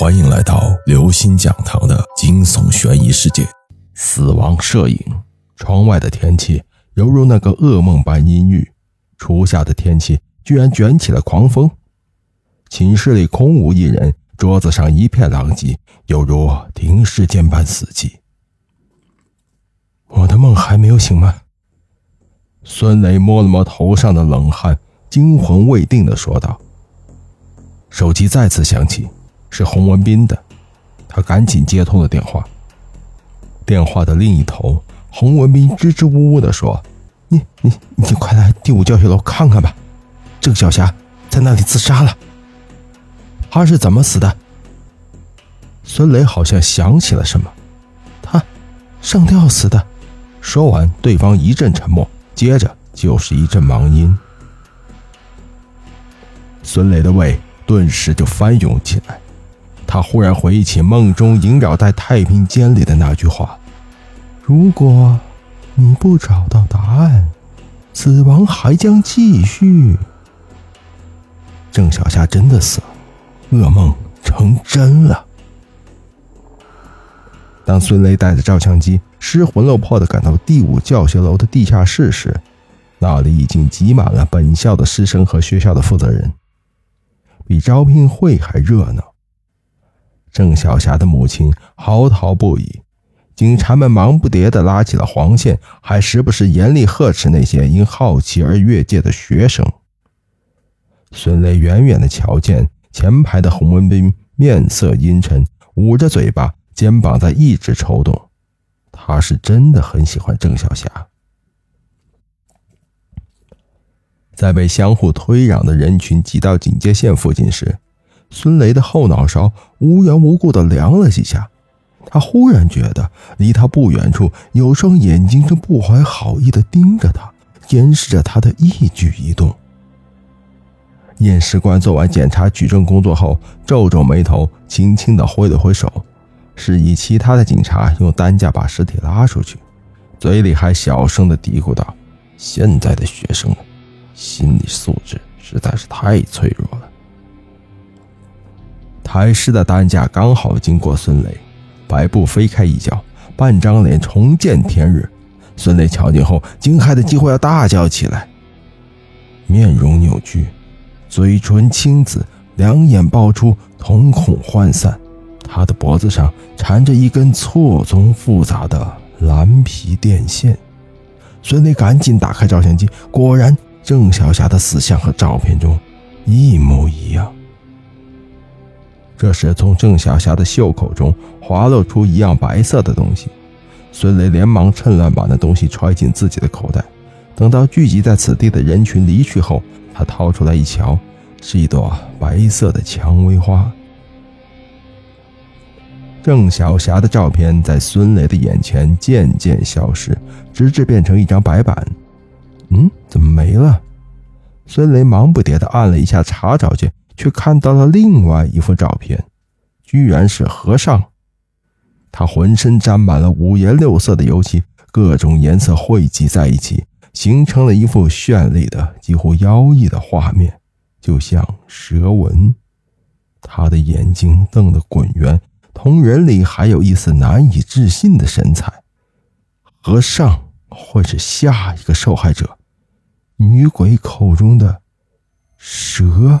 欢迎来到刘星讲堂的惊悚悬疑世界。死亡摄影。窗外的天气犹如那个噩梦般阴郁，初夏的天气居然卷起了狂风。寝室里空无一人，桌子上一片狼藉，犹如停尸间般死寂。我的梦还没有醒吗？孙雷摸了摸头上的冷汗，惊魂未定地说道。手机再次响起。是洪文斌的，他赶紧接通了电话。电话的另一头，洪文斌支支吾吾地说：“你、你、你快来第五教学楼看看吧，郑小霞在那里自杀了。他是怎么死的？”孙雷好像想起了什么，他上吊死的。说完，对方一阵沉默，接着就是一阵忙音。孙雷的胃顿时就翻涌起来。他忽然回忆起梦中萦绕在太平间里的那句话：“如果你不找到答案，死亡还将继续。”郑小霞真的死了，噩梦成真了。当孙雷带着照相机失魂落魄的赶到第五教学楼的地下室时，那里已经挤满了本校的师生和学校的负责人，比招聘会还热闹。郑小霞的母亲嚎啕不已，警察们忙不迭地拉起了黄线，还时不时严厉呵斥那些因好奇而越界的学生。孙雷远远地瞧见前排的洪文斌面色阴沉，捂着嘴巴，肩膀在一直抽动。他是真的很喜欢郑小霞。在被相互推攘的人群挤到警戒线附近时，孙雷的后脑勺无缘无故的凉了几下，他忽然觉得离他不远处有双眼睛正不怀好意的盯着他，监视着他的一举一动。验尸官做完检查举证工作后，皱皱眉头，轻轻的挥了挥手，示意其他的警察用担架把尸体拉出去，嘴里还小声的嘀咕道：“现在的学生心理素质实在是太脆弱了。”抬尸的担架刚好经过孙雷，白布飞开一角，半张脸重见天日。孙雷瞧见后，惊骇的几乎要大叫起来。面容扭曲，嘴唇青紫，两眼爆出，瞳孔涣散。他的脖子上缠着一根错综复杂的蓝皮电线。孙雷赶紧打开照相机，果然，郑小霞的死相和照片中一模一样。这时，从郑小霞的袖口中滑落出一样白色的东西，孙雷连忙趁乱把那东西揣进自己的口袋。等到聚集在此地的人群离去后，他掏出来一瞧，是一朵白色的蔷薇花。郑小霞的照片在孙雷的眼前渐渐消失，直至变成一张白板。嗯，怎么没了？孙雷忙不迭地按了一下查找键。却看到了另外一幅照片，居然是和尚。他浑身沾满了五颜六色的油漆，各种颜色汇集在一起，形成了一幅绚丽的、几乎妖异的画面，就像蛇纹。他的眼睛瞪得滚圆，瞳仁里还有一丝难以置信的神采。和尚会是下一个受害者？女鬼口中的蛇？